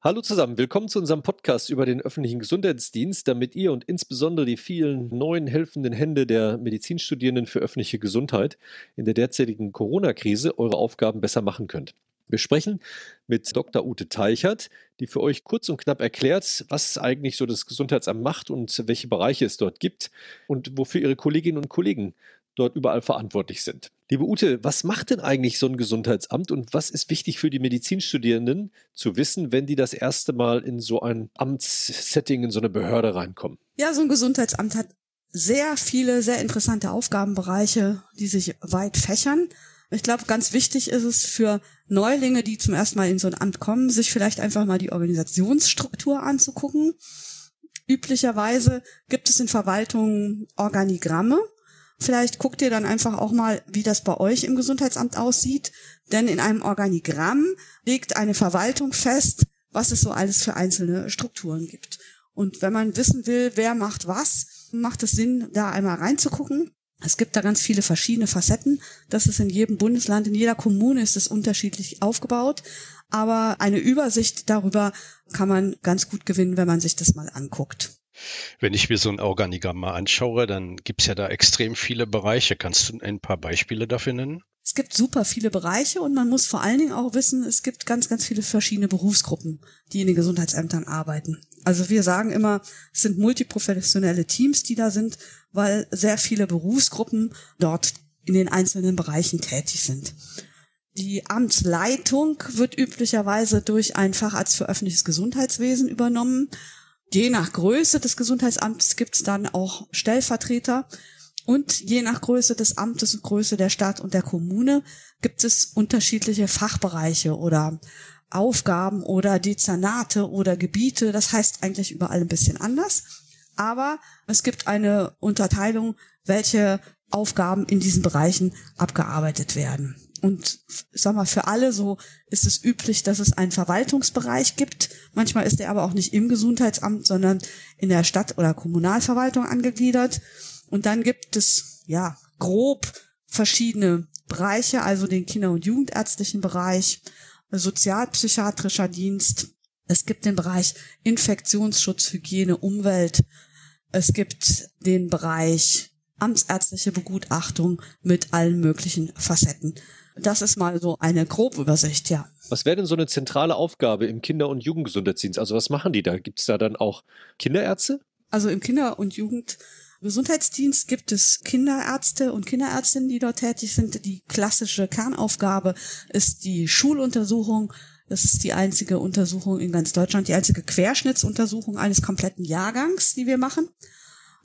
Hallo zusammen, willkommen zu unserem Podcast über den öffentlichen Gesundheitsdienst, damit ihr und insbesondere die vielen neuen helfenden Hände der Medizinstudierenden für öffentliche Gesundheit in der derzeitigen Corona-Krise eure Aufgaben besser machen könnt. Wir sprechen mit Dr. Ute Teichert, die für euch kurz und knapp erklärt, was eigentlich so das Gesundheitsamt macht und welche Bereiche es dort gibt und wofür ihre Kolleginnen und Kollegen dort überall verantwortlich sind. Liebe Ute, was macht denn eigentlich so ein Gesundheitsamt und was ist wichtig für die Medizinstudierenden zu wissen, wenn die das erste Mal in so ein Amtssetting, in so eine Behörde reinkommen? Ja, so ein Gesundheitsamt hat sehr viele, sehr interessante Aufgabenbereiche, die sich weit fächern. Ich glaube, ganz wichtig ist es für Neulinge, die zum ersten Mal in so ein Amt kommen, sich vielleicht einfach mal die Organisationsstruktur anzugucken. Üblicherweise gibt es in Verwaltungen Organigramme, Vielleicht guckt ihr dann einfach auch mal, wie das bei euch im Gesundheitsamt aussieht. Denn in einem Organigramm legt eine Verwaltung fest, was es so alles für einzelne Strukturen gibt. Und wenn man wissen will, wer macht was, macht es Sinn, da einmal reinzugucken. Es gibt da ganz viele verschiedene Facetten. Das ist in jedem Bundesland, in jeder Kommune ist es unterschiedlich aufgebaut. Aber eine Übersicht darüber kann man ganz gut gewinnen, wenn man sich das mal anguckt. Wenn ich mir so ein Organigramm mal anschaue, dann gibt es ja da extrem viele Bereiche. Kannst du ein paar Beispiele dafür nennen? Es gibt super viele Bereiche und man muss vor allen Dingen auch wissen, es gibt ganz, ganz viele verschiedene Berufsgruppen, die in den Gesundheitsämtern arbeiten. Also wir sagen immer, es sind multiprofessionelle Teams, die da sind, weil sehr viele Berufsgruppen dort in den einzelnen Bereichen tätig sind. Die Amtsleitung wird üblicherweise durch einen Facharzt für öffentliches Gesundheitswesen übernommen. Je nach Größe des Gesundheitsamts gibt es dann auch Stellvertreter. Und je nach Größe des Amtes und Größe der Stadt und der Kommune gibt es unterschiedliche Fachbereiche oder Aufgaben oder Dezernate oder Gebiete. Das heißt eigentlich überall ein bisschen anders. Aber es gibt eine Unterteilung, welche Aufgaben in diesen Bereichen abgearbeitet werden. Und sag mal, für alle so ist es üblich, dass es einen Verwaltungsbereich gibt. Manchmal ist er aber auch nicht im Gesundheitsamt, sondern in der Stadt- oder Kommunalverwaltung angegliedert. Und dann gibt es, ja, grob verschiedene Bereiche, also den Kinder- und Jugendärztlichen Bereich, sozialpsychiatrischer Dienst. Es gibt den Bereich Infektionsschutz, Hygiene, Umwelt. Es gibt den Bereich amtsärztliche Begutachtung mit allen möglichen Facetten. Das ist mal so eine Grobübersicht, ja. Was wäre denn so eine zentrale Aufgabe im Kinder- und Jugendgesundheitsdienst? Also was machen die da? Gibt es da dann auch Kinderärzte? Also im Kinder- und Jugendgesundheitsdienst gibt es Kinderärzte und Kinderärztinnen, die dort tätig sind. Die klassische Kernaufgabe ist die Schuluntersuchung. Das ist die einzige Untersuchung in ganz Deutschland, die einzige Querschnittsuntersuchung eines kompletten Jahrgangs, die wir machen.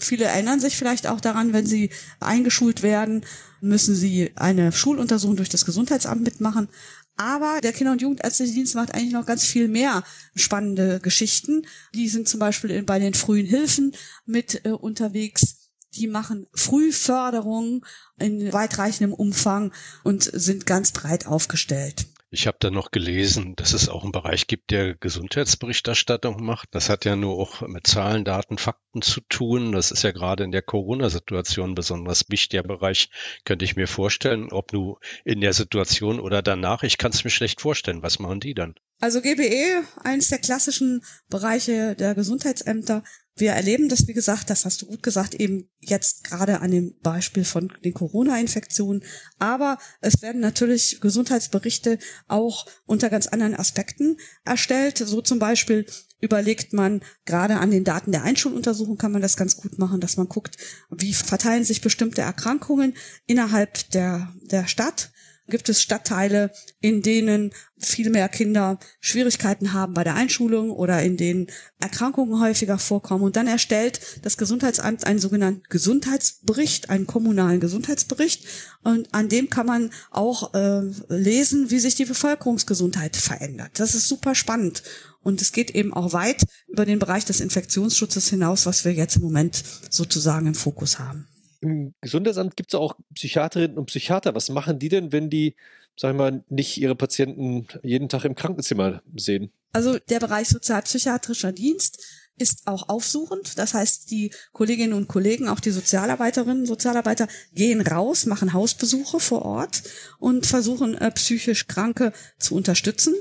Viele erinnern sich vielleicht auch daran, wenn sie eingeschult werden, müssen sie eine Schuluntersuchung durch das Gesundheitsamt mitmachen. Aber der Kinder- und Jugendärztliche Dienst macht eigentlich noch ganz viel mehr spannende Geschichten. Die sind zum Beispiel bei den frühen Hilfen mit äh, unterwegs. Die machen Frühförderung in weitreichendem Umfang und sind ganz breit aufgestellt. Ich habe da noch gelesen, dass es auch einen Bereich gibt, der Gesundheitsberichterstattung macht. Das hat ja nur auch mit Zahlen, Daten, Fakten zu tun. Das ist ja gerade in der Corona-Situation besonders wichtiger Bereich, könnte ich mir vorstellen. Ob nur in der Situation oder danach, ich kann es mir schlecht vorstellen. Was machen die dann? Also GBE, eines der klassischen Bereiche der Gesundheitsämter, wir erleben das, wie gesagt, das hast du gut gesagt, eben jetzt gerade an dem Beispiel von den Corona-Infektionen. Aber es werden natürlich Gesundheitsberichte auch unter ganz anderen Aspekten erstellt. So zum Beispiel überlegt man gerade an den Daten der Einschuluntersuchung kann man das ganz gut machen, dass man guckt, wie verteilen sich bestimmte Erkrankungen innerhalb der, der Stadt gibt es Stadtteile, in denen viel mehr Kinder Schwierigkeiten haben bei der Einschulung oder in denen Erkrankungen häufiger vorkommen. Und dann erstellt das Gesundheitsamt einen sogenannten Gesundheitsbericht, einen kommunalen Gesundheitsbericht. Und an dem kann man auch äh, lesen, wie sich die Bevölkerungsgesundheit verändert. Das ist super spannend. Und es geht eben auch weit über den Bereich des Infektionsschutzes hinaus, was wir jetzt im Moment sozusagen im Fokus haben. Im Gesundheitsamt gibt es auch Psychiaterinnen und Psychiater. Was machen die denn, wenn die, sagen wir mal, nicht ihre Patienten jeden Tag im Krankenzimmer sehen? Also der Bereich sozialpsychiatrischer Dienst ist auch aufsuchend. Das heißt, die Kolleginnen und Kollegen, auch die Sozialarbeiterinnen, Sozialarbeiter gehen raus, machen Hausbesuche vor Ort und versuchen äh, psychisch Kranke zu unterstützen.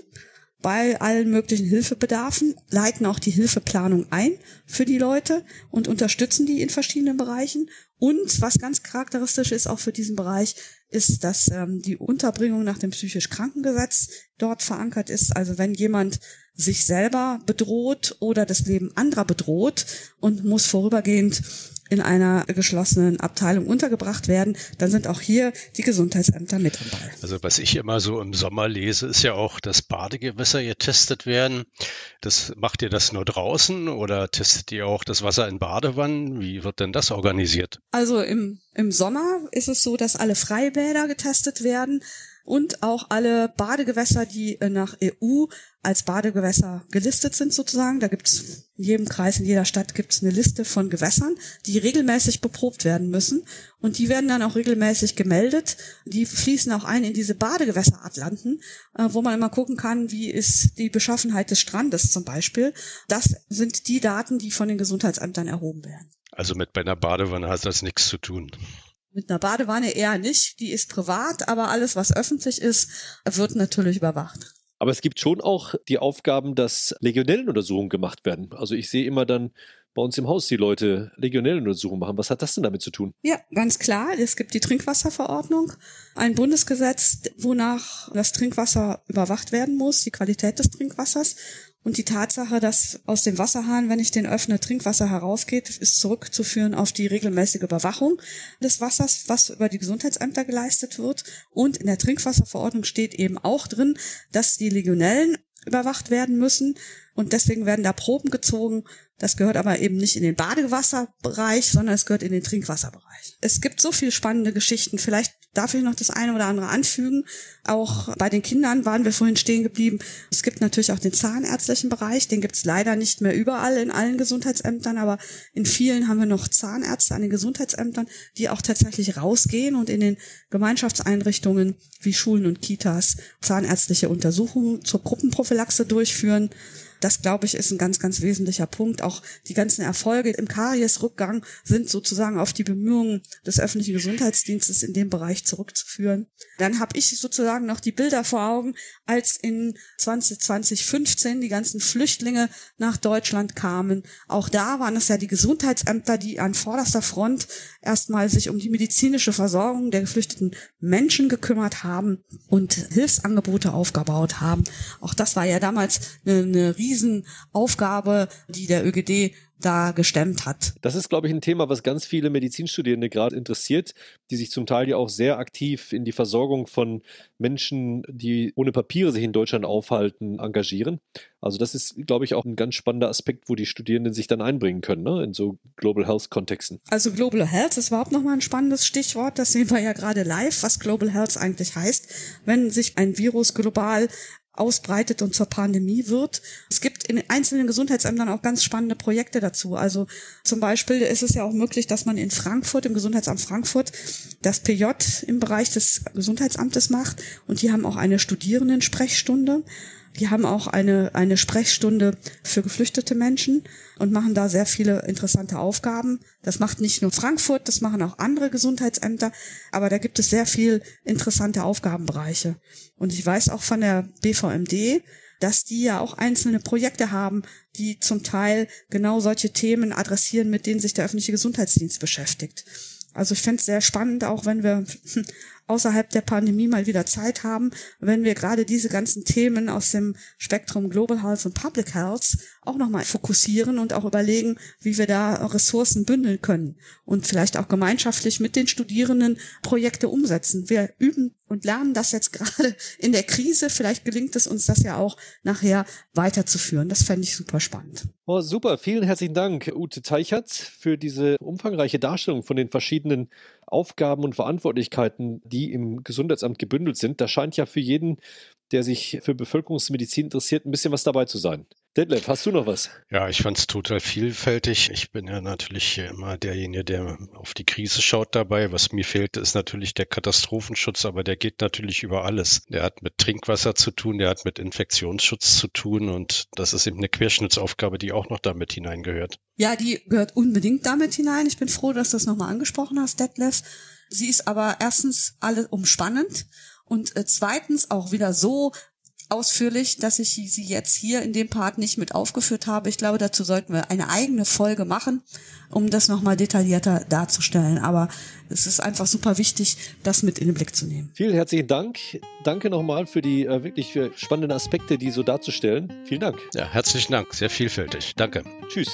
bei allen möglichen Hilfebedarfen, leiten auch die Hilfeplanung ein für die Leute und unterstützen die in verschiedenen Bereichen. Und was ganz charakteristisch ist auch für diesen Bereich, ist, dass ähm, die Unterbringung nach dem psychisch Krankengesetz dort verankert ist. Also wenn jemand sich selber bedroht oder das Leben anderer bedroht und muss vorübergehend in einer geschlossenen Abteilung untergebracht werden, dann sind auch hier die Gesundheitsämter mit dabei. Also was ich immer so im Sommer lese, ist ja auch, dass Badegewässer getestet werden. Das macht ihr das nur draußen oder testet ihr auch das Wasser in Badewannen? Wie wird denn das organisiert? Also im, im Sommer ist es so, dass alle Freibäder getestet werden und auch alle Badegewässer, die äh, nach EU als Badegewässer gelistet sind sozusagen. Da gibt es in jedem Kreis, in jeder Stadt gibt es eine Liste von Gewässern, die regelmäßig beprobt werden müssen. Und die werden dann auch regelmäßig gemeldet. Die fließen auch ein in diese Badegewässeratlanten, äh, wo man immer gucken kann, wie ist die Beschaffenheit des Strandes zum Beispiel. Das sind die Daten, die von den Gesundheitsämtern erhoben werden. Also mit bei einer Badewanne hat das nichts zu tun. Mit einer Badewanne eher nicht, die ist privat, aber alles, was öffentlich ist, wird natürlich überwacht. Aber es gibt schon auch die Aufgaben, dass Legionellenuntersuchungen gemacht werden. Also ich sehe immer dann bei uns im Haus die Leute Legionellenuntersuchungen machen. Was hat das denn damit zu tun? Ja, ganz klar. Es gibt die Trinkwasserverordnung, ein Bundesgesetz, wonach das Trinkwasser überwacht werden muss, die Qualität des Trinkwassers. Und die Tatsache, dass aus dem Wasserhahn, wenn ich den öffne, Trinkwasser herausgeht, ist zurückzuführen auf die regelmäßige Überwachung des Wassers, was über die Gesundheitsämter geleistet wird. Und in der Trinkwasserverordnung steht eben auch drin, dass die Legionellen überwacht werden müssen. Und deswegen werden da Proben gezogen. Das gehört aber eben nicht in den Badewasserbereich, sondern es gehört in den Trinkwasserbereich. Es gibt so viele spannende Geschichten. Vielleicht darf ich noch das eine oder andere anfügen. Auch bei den Kindern waren wir vorhin stehen geblieben. Es gibt natürlich auch den zahnärztlichen Bereich. Den gibt es leider nicht mehr überall in allen Gesundheitsämtern, aber in vielen haben wir noch Zahnärzte an den Gesundheitsämtern, die auch tatsächlich rausgehen und in den Gemeinschaftseinrichtungen wie Schulen und Kitas zahnärztliche Untersuchungen zur Gruppenprophylaxe durchführen. Das, glaube ich, ist ein ganz, ganz wesentlicher Punkt. Auch die ganzen Erfolge im Kariesrückgang sind sozusagen auf die Bemühungen des öffentlichen Gesundheitsdienstes in dem Bereich zurückzuführen. Dann habe ich sozusagen noch die Bilder vor Augen, als in 2015 die ganzen Flüchtlinge nach Deutschland kamen. Auch da waren es ja die Gesundheitsämter, die an vorderster Front erstmal sich um die medizinische Versorgung der geflüchteten Menschen gekümmert haben und Hilfsangebote aufgebaut haben. Auch das war ja damals eine, eine Riesenaufgabe, die der ÖGD da gestemmt hat. Das ist, glaube ich, ein Thema, was ganz viele Medizinstudierende gerade interessiert, die sich zum Teil ja auch sehr aktiv in die Versorgung von Menschen, die ohne Papiere sich in Deutschland aufhalten, engagieren. Also das ist, glaube ich, auch ein ganz spannender Aspekt, wo die Studierenden sich dann einbringen können, ne? in so Global Health Kontexten. Also Global Health ist überhaupt nochmal ein spannendes Stichwort. Das sehen wir ja gerade live, was Global Health eigentlich heißt. Wenn sich ein Virus global ausbreitet und zur Pandemie wird. Es gibt in einzelnen Gesundheitsämtern auch ganz spannende Projekte dazu. Also zum Beispiel ist es ja auch möglich, dass man in Frankfurt, im Gesundheitsamt Frankfurt, das PJ im Bereich des Gesundheitsamtes macht und die haben auch eine Studierendensprechstunde. Die haben auch eine, eine Sprechstunde für geflüchtete Menschen und machen da sehr viele interessante Aufgaben. Das macht nicht nur Frankfurt, das machen auch andere Gesundheitsämter, aber da gibt es sehr viel interessante Aufgabenbereiche. Und ich weiß auch von der BVMD, dass die ja auch einzelne Projekte haben, die zum Teil genau solche Themen adressieren, mit denen sich der öffentliche Gesundheitsdienst beschäftigt. Also ich fände es sehr spannend, auch wenn wir außerhalb der Pandemie mal wieder Zeit haben, wenn wir gerade diese ganzen Themen aus dem Spektrum Global Health und Public Health auch nochmal fokussieren und auch überlegen, wie wir da Ressourcen bündeln können und vielleicht auch gemeinschaftlich mit den Studierenden Projekte umsetzen. Wir üben und lernen das jetzt gerade in der Krise. Vielleicht gelingt es uns das ja auch nachher weiterzuführen. Das fände ich super spannend. Oh, super. Vielen herzlichen Dank, Ute Teichert, für diese umfangreiche Darstellung von den verschiedenen Aufgaben und Verantwortlichkeiten, die im Gesundheitsamt gebündelt sind. Da scheint ja für jeden, der sich für Bevölkerungsmedizin interessiert, ein bisschen was dabei zu sein. Detlef, hast du noch was? Ja, ich fand es total vielfältig. Ich bin ja natürlich immer derjenige, der auf die Krise schaut dabei. Was mir fehlt, ist natürlich der Katastrophenschutz, aber der geht natürlich über alles. Der hat mit Trinkwasser zu tun, der hat mit Infektionsschutz zu tun und das ist eben eine Querschnittsaufgabe, die auch noch damit hineingehört. Ja, die gehört unbedingt damit hinein. Ich bin froh, dass du das nochmal angesprochen hast, Detlef. Sie ist aber erstens alle umspannend und äh, zweitens auch wieder so ausführlich, dass ich sie jetzt hier in dem Part nicht mit aufgeführt habe. Ich glaube, dazu sollten wir eine eigene Folge machen, um das nochmal detaillierter darzustellen. Aber es ist einfach super wichtig, das mit in den Blick zu nehmen. Vielen herzlichen Dank. Danke nochmal für die äh, wirklich spannenden Aspekte, die so darzustellen. Vielen Dank. Ja, herzlichen Dank. Sehr vielfältig. Danke. Tschüss.